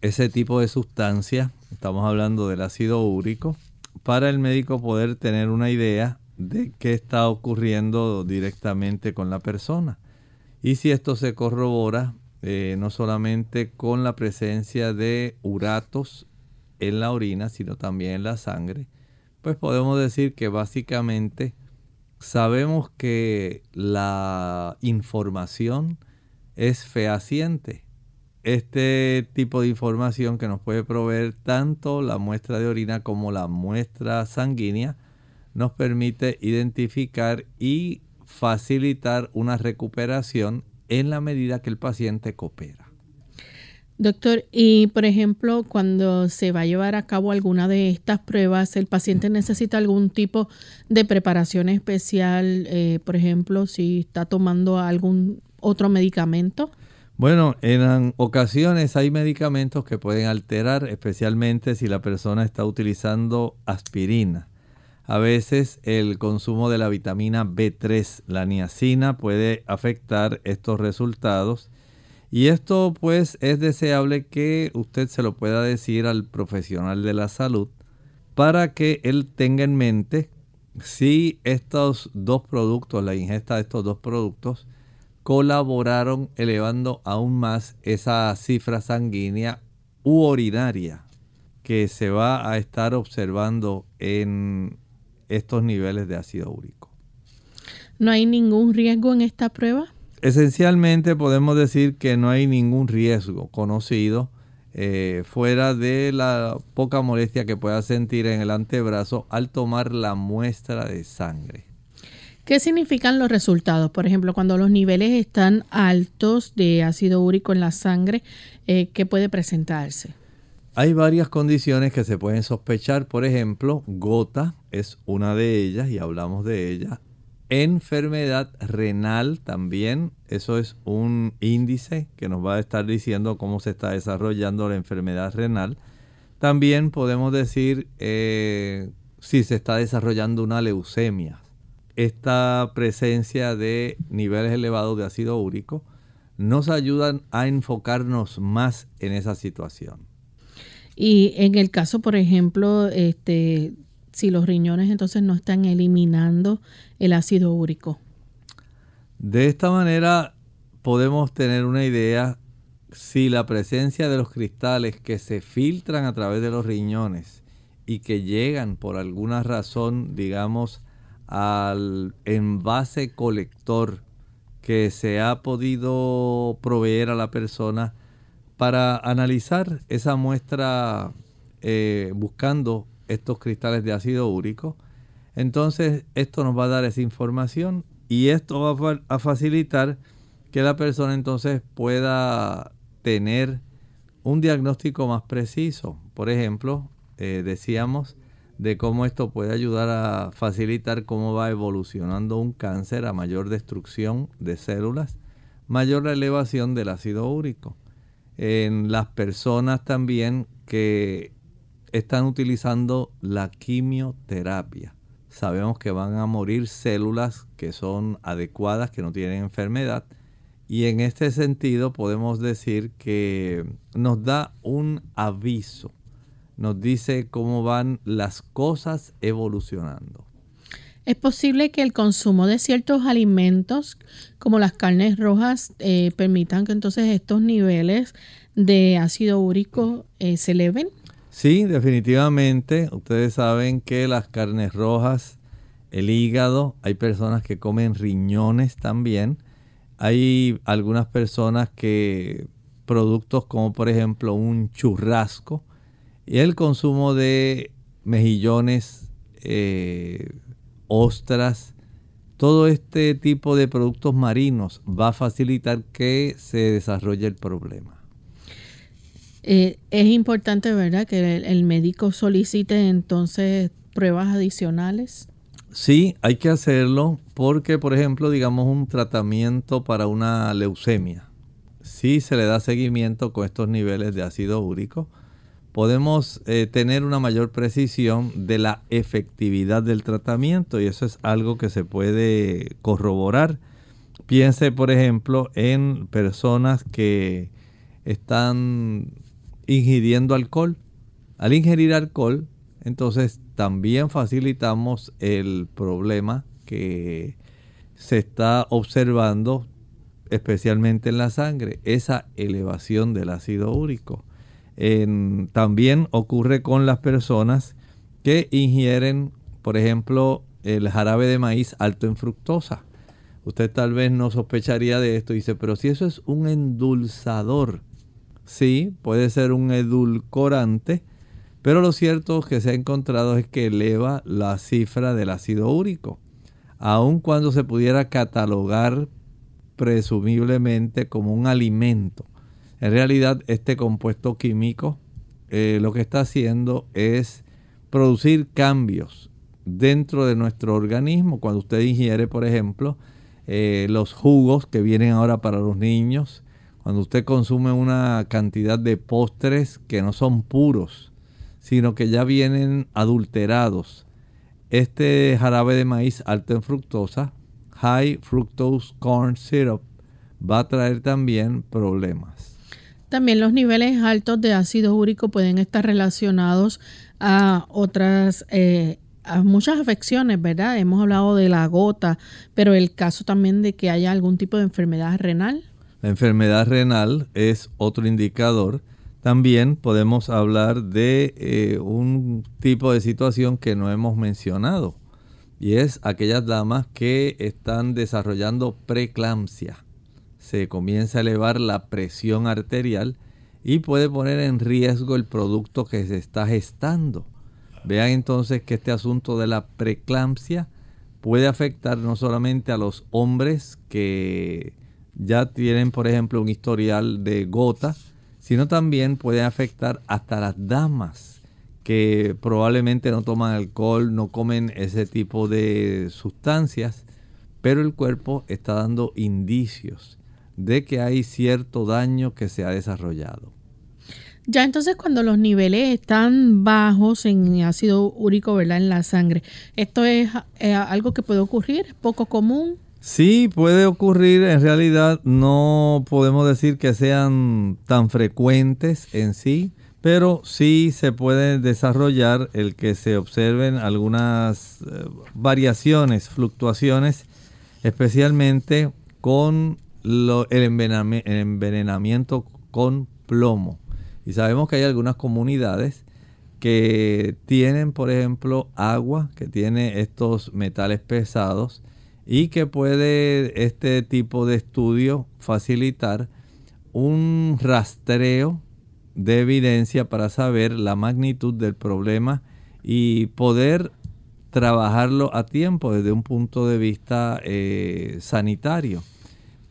ese tipo de sustancia, estamos hablando del ácido úrico, para el médico poder tener una idea de qué está ocurriendo directamente con la persona. Y si esto se corrobora, eh, no solamente con la presencia de uratos en la orina, sino también en la sangre, pues podemos decir que básicamente sabemos que la información es fehaciente. Este tipo de información que nos puede proveer tanto la muestra de orina como la muestra sanguínea nos permite identificar y facilitar una recuperación en la medida que el paciente coopera. Doctor, y por ejemplo, cuando se va a llevar a cabo alguna de estas pruebas, ¿el paciente necesita algún tipo de preparación especial? Eh, por ejemplo, si está tomando algún otro medicamento. Bueno, en ocasiones hay medicamentos que pueden alterar, especialmente si la persona está utilizando aspirina. A veces el consumo de la vitamina B3, la niacina, puede afectar estos resultados. Y esto pues es deseable que usted se lo pueda decir al profesional de la salud para que él tenga en mente si estos dos productos, la ingesta de estos dos productos, colaboraron elevando aún más esa cifra sanguínea u urinaria que se va a estar observando en estos niveles de ácido úrico. ¿No hay ningún riesgo en esta prueba? Esencialmente podemos decir que no hay ningún riesgo conocido eh, fuera de la poca molestia que pueda sentir en el antebrazo al tomar la muestra de sangre. ¿Qué significan los resultados? Por ejemplo, cuando los niveles están altos de ácido úrico en la sangre, eh, ¿qué puede presentarse? Hay varias condiciones que se pueden sospechar, por ejemplo, gota es una de ellas y hablamos de ella. Enfermedad renal también, eso es un índice que nos va a estar diciendo cómo se está desarrollando la enfermedad renal. También podemos decir eh, si se está desarrollando una leucemia. Esta presencia de niveles elevados de ácido úrico nos ayudan a enfocarnos más en esa situación. Y en el caso, por ejemplo, este, si los riñones entonces no están eliminando el ácido úrico. De esta manera podemos tener una idea si la presencia de los cristales que se filtran a través de los riñones y que llegan por alguna razón, digamos, al envase colector que se ha podido proveer a la persona para analizar esa muestra eh, buscando estos cristales de ácido úrico. Entonces esto nos va a dar esa información y esto va a facilitar que la persona entonces pueda tener un diagnóstico más preciso. Por ejemplo, eh, decíamos de cómo esto puede ayudar a facilitar cómo va evolucionando un cáncer a mayor destrucción de células, mayor elevación del ácido úrico. En las personas también que están utilizando la quimioterapia. Sabemos que van a morir células que son adecuadas, que no tienen enfermedad. Y en este sentido podemos decir que nos da un aviso, nos dice cómo van las cosas evolucionando. Es posible que el consumo de ciertos alimentos, como las carnes rojas, eh, permitan que entonces estos niveles de ácido úrico eh, se eleven. Sí, definitivamente. Ustedes saben que las carnes rojas, el hígado, hay personas que comen riñones también. Hay algunas personas que productos como por ejemplo un churrasco y el consumo de mejillones, eh, ostras, todo este tipo de productos marinos va a facilitar que se desarrolle el problema. Eh, es importante, ¿verdad?, que el, médico solicite entonces pruebas adicionales. Sí, hay que hacerlo porque, por ejemplo, digamos un tratamiento para una leucemia, si se le da seguimiento con estos niveles de ácido úrico, podemos eh, tener una mayor precisión de la efectividad del tratamiento y eso es algo que se puede corroborar. Piense, por ejemplo, en personas que están ingiriendo alcohol. Al ingerir alcohol, entonces también facilitamos el problema que se está observando especialmente en la sangre, esa elevación del ácido úrico. También ocurre con las personas que ingieren, por ejemplo, el jarabe de maíz alto en fructosa. Usted tal vez no sospecharía de esto dice, pero si eso es un endulzador, sí, puede ser un edulcorante, pero lo cierto que se ha encontrado es que eleva la cifra del ácido úrico, aun cuando se pudiera catalogar presumiblemente como un alimento. En realidad este compuesto químico eh, lo que está haciendo es producir cambios dentro de nuestro organismo. Cuando usted ingiere, por ejemplo, eh, los jugos que vienen ahora para los niños, cuando usted consume una cantidad de postres que no son puros, sino que ya vienen adulterados. Este jarabe de maíz alto en fructosa, high fructose corn syrup, va a traer también problemas. También los niveles altos de ácido úrico pueden estar relacionados a otras, eh, a muchas afecciones, ¿verdad? Hemos hablado de la gota, pero el caso también de que haya algún tipo de enfermedad renal. La enfermedad renal es otro indicador. También podemos hablar de eh, un tipo de situación que no hemos mencionado y es aquellas damas que están desarrollando preeclampsia. Se comienza a elevar la presión arterial y puede poner en riesgo el producto que se está gestando. Vean entonces que este asunto de la preeclampsia puede afectar no solamente a los hombres que ya tienen, por ejemplo, un historial de gota, sino también puede afectar hasta las damas que probablemente no toman alcohol, no comen ese tipo de sustancias, pero el cuerpo está dando indicios de que hay cierto daño que se ha desarrollado. Ya entonces cuando los niveles están bajos en ácido úrico, ¿verdad? En la sangre, ¿esto es eh, algo que puede ocurrir? ¿Es poco común? Sí, puede ocurrir. En realidad no podemos decir que sean tan frecuentes en sí, pero sí se puede desarrollar el que se observen algunas eh, variaciones, fluctuaciones, especialmente con el envenenamiento con plomo. Y sabemos que hay algunas comunidades que tienen, por ejemplo, agua, que tiene estos metales pesados y que puede este tipo de estudio facilitar un rastreo de evidencia para saber la magnitud del problema y poder trabajarlo a tiempo desde un punto de vista eh, sanitario.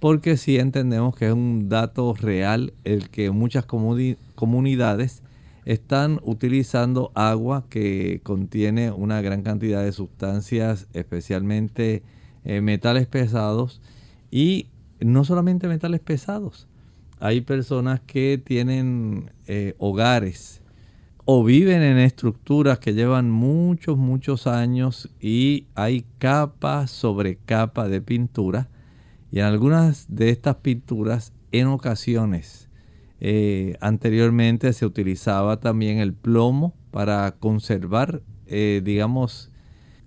Porque sí entendemos que es un dato real el que muchas comunidades están utilizando agua que contiene una gran cantidad de sustancias, especialmente eh, metales pesados y no solamente metales pesados. Hay personas que tienen eh, hogares o viven en estructuras que llevan muchos, muchos años y hay capa sobre capa de pintura. Y en algunas de estas pinturas, en ocasiones, eh, anteriormente se utilizaba también el plomo para conservar, digamos,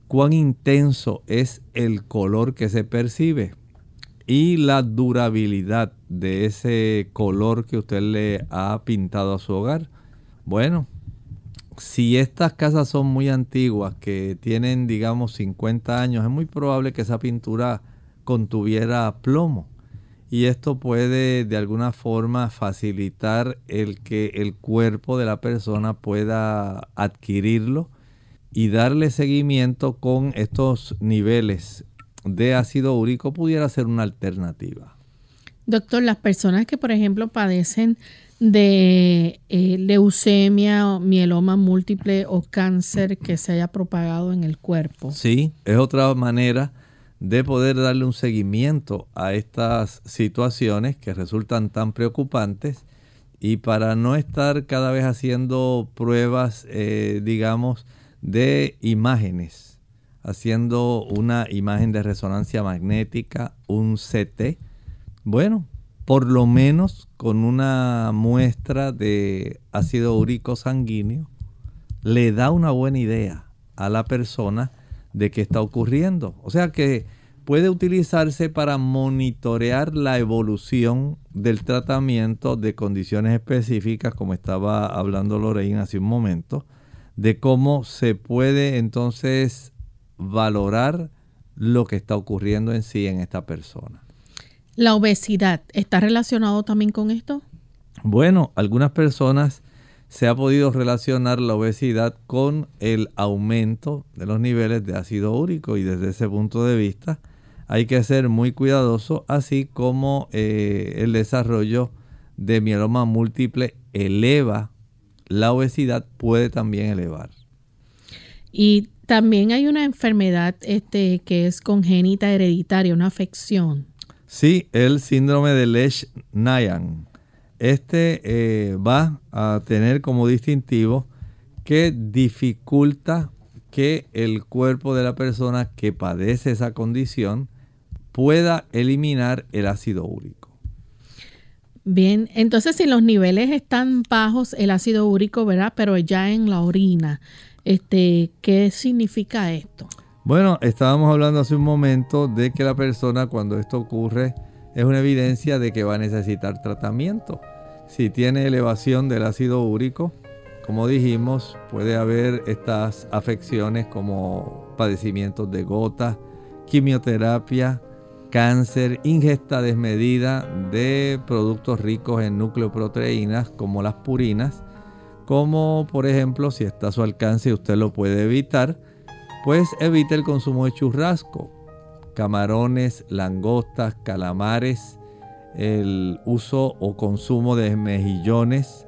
cuán intenso es el color que se percibe y la durabilidad de ese color que usted le ha pintado a su hogar. Bueno, si estas casas son muy antiguas, que tienen digamos 50 años, es muy probable que esa pintura contuviera plomo. Y esto puede de alguna forma facilitar el que el cuerpo de la persona pueda adquirirlo y darle seguimiento con estos niveles de ácido úrico pudiera ser una alternativa. Doctor, las personas que por ejemplo padecen de eh, leucemia, mieloma múltiple o cáncer que se haya propagado en el cuerpo. Sí, es otra manera de poder darle un seguimiento a estas situaciones que resultan tan preocupantes y para no estar cada vez haciendo pruebas, eh, digamos, de imágenes, haciendo una imagen de resonancia magnética, un CT. Bueno, por lo menos con una muestra de ácido úrico sanguíneo, le da una buena idea a la persona de qué está ocurriendo. O sea que puede utilizarse para monitorear la evolución del tratamiento de condiciones específicas, como estaba hablando Lorraine hace un momento, de cómo se puede entonces valorar lo que está ocurriendo en sí en esta persona. ¿La obesidad está relacionado también con esto? Bueno, algunas personas se ha podido relacionar la obesidad con el aumento de los niveles de ácido úrico y desde ese punto de vista hay que ser muy cuidadoso, así como eh, el desarrollo de mieloma múltiple eleva la obesidad puede también elevar. Y también hay una enfermedad este, que es congénita hereditaria, una afección. Sí, el síndrome de Lesch-Nayan. Este eh, va a tener como distintivo que dificulta que el cuerpo de la persona que padece esa condición pueda eliminar el ácido úrico. Bien, entonces si los niveles están bajos, el ácido úrico, ¿verdad? Pero ya en la orina, este, ¿qué significa esto? Bueno, estábamos hablando hace un momento de que la persona cuando esto ocurre es una evidencia de que va a necesitar tratamiento. Si tiene elevación del ácido úrico, como dijimos, puede haber estas afecciones como padecimientos de gota, quimioterapia, cáncer, ingesta desmedida de productos ricos en nucleoproteínas como las purinas, como por ejemplo si está a su alcance y usted lo puede evitar, pues evite el consumo de churrasco, camarones, langostas, calamares, el uso o consumo de mejillones,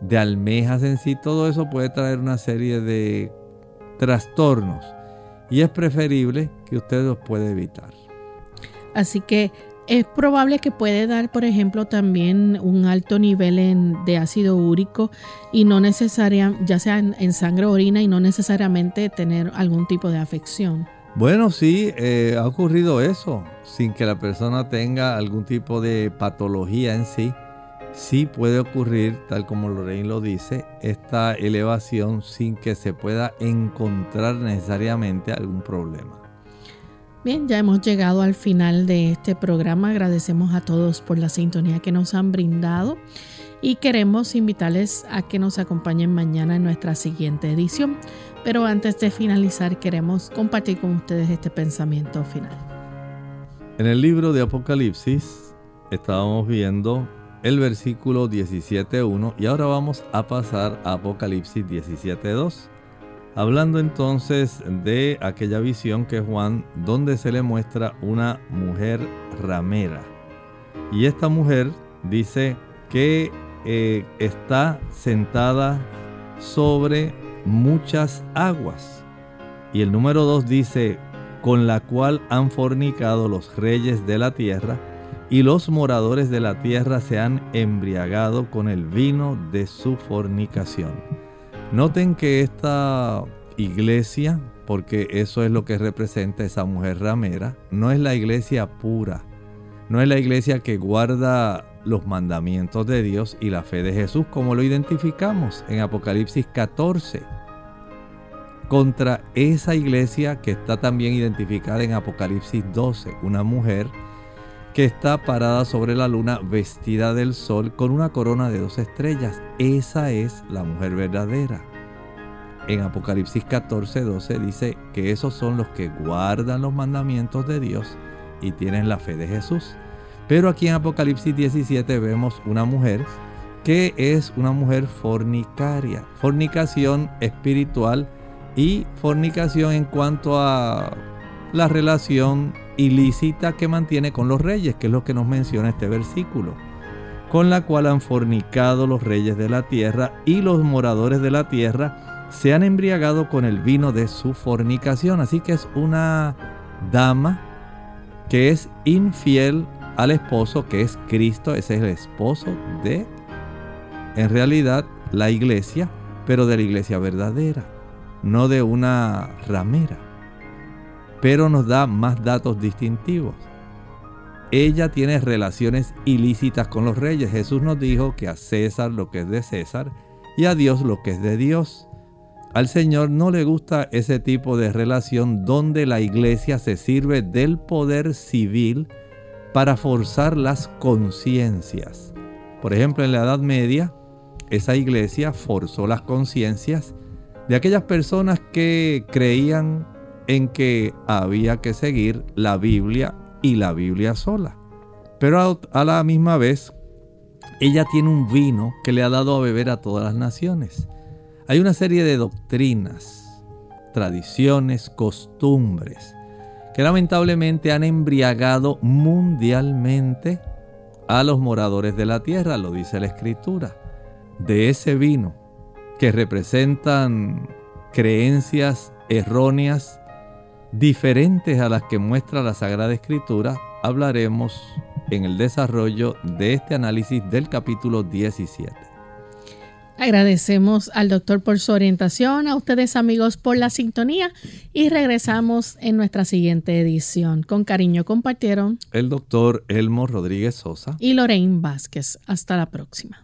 de almejas en sí, todo eso puede traer una serie de trastornos y es preferible que usted los pueda evitar. Así que es probable que puede dar, por ejemplo, también un alto nivel de ácido úrico y no necesariamente, ya sea en, sangre o orina y no necesariamente tener algún tipo de afección. Bueno, sí, eh, ha ocurrido eso, sin que la persona tenga algún tipo de patología en sí. Sí puede ocurrir, tal como Lorraine lo dice, esta elevación sin que se pueda encontrar necesariamente algún problema. Bien, ya hemos llegado al final de este programa. Agradecemos a todos por la sintonía que nos han brindado y queremos invitarles a que nos acompañen mañana en nuestra siguiente edición. Pero antes de finalizar, queremos compartir con ustedes este pensamiento final. En el libro de Apocalipsis estábamos viendo el versículo 17.1 y ahora vamos a pasar a Apocalipsis 17.2. Hablando entonces de aquella visión que Juan, donde se le muestra una mujer ramera. Y esta mujer dice que eh, está sentada sobre muchas aguas. Y el número 2 dice, con la cual han fornicado los reyes de la tierra, y los moradores de la tierra se han embriagado con el vino de su fornicación. Noten que esta iglesia, porque eso es lo que representa esa mujer ramera, no es la iglesia pura, no es la iglesia que guarda los mandamientos de Dios y la fe de Jesús, como lo identificamos en Apocalipsis 14. Contra esa iglesia que está también identificada en Apocalipsis 12, una mujer que está parada sobre la luna vestida del sol con una corona de dos estrellas. Esa es la mujer verdadera. En Apocalipsis 14, 12 dice que esos son los que guardan los mandamientos de Dios y tienen la fe de Jesús. Pero aquí en Apocalipsis 17 vemos una mujer que es una mujer fornicaria, fornicación espiritual y fornicación en cuanto a la relación ilícita que mantiene con los reyes, que es lo que nos menciona este versículo, con la cual han fornicado los reyes de la tierra y los moradores de la tierra se han embriagado con el vino de su fornicación. Así que es una dama que es infiel al esposo que es Cristo, ese es el esposo de, en realidad, la iglesia, pero de la iglesia verdadera, no de una ramera. Pero nos da más datos distintivos. Ella tiene relaciones ilícitas con los reyes. Jesús nos dijo que a César lo que es de César y a Dios lo que es de Dios. Al Señor no le gusta ese tipo de relación donde la iglesia se sirve del poder civil para forzar las conciencias. Por ejemplo, en la Edad Media, esa iglesia forzó las conciencias de aquellas personas que creían en que había que seguir la Biblia y la Biblia sola. Pero a, la misma vez, ella tiene un vino que le ha dado a beber a todas las naciones. Hay una serie de doctrinas, tradiciones, costumbres que lamentablemente han embriagado mundialmente a los moradores de la tierra, lo dice la escritura. De ese vino que representan creencias erróneas diferentes a las que muestra la Sagrada Escritura, hablaremos en el desarrollo de este análisis del capítulo 17. Agradecemos al doctor por su orientación, a ustedes amigos por la sintonía y regresamos en nuestra siguiente edición. Con cariño compartieron el doctor Elmo Rodríguez Sosa y Lorraine Vázquez. Hasta la próxima.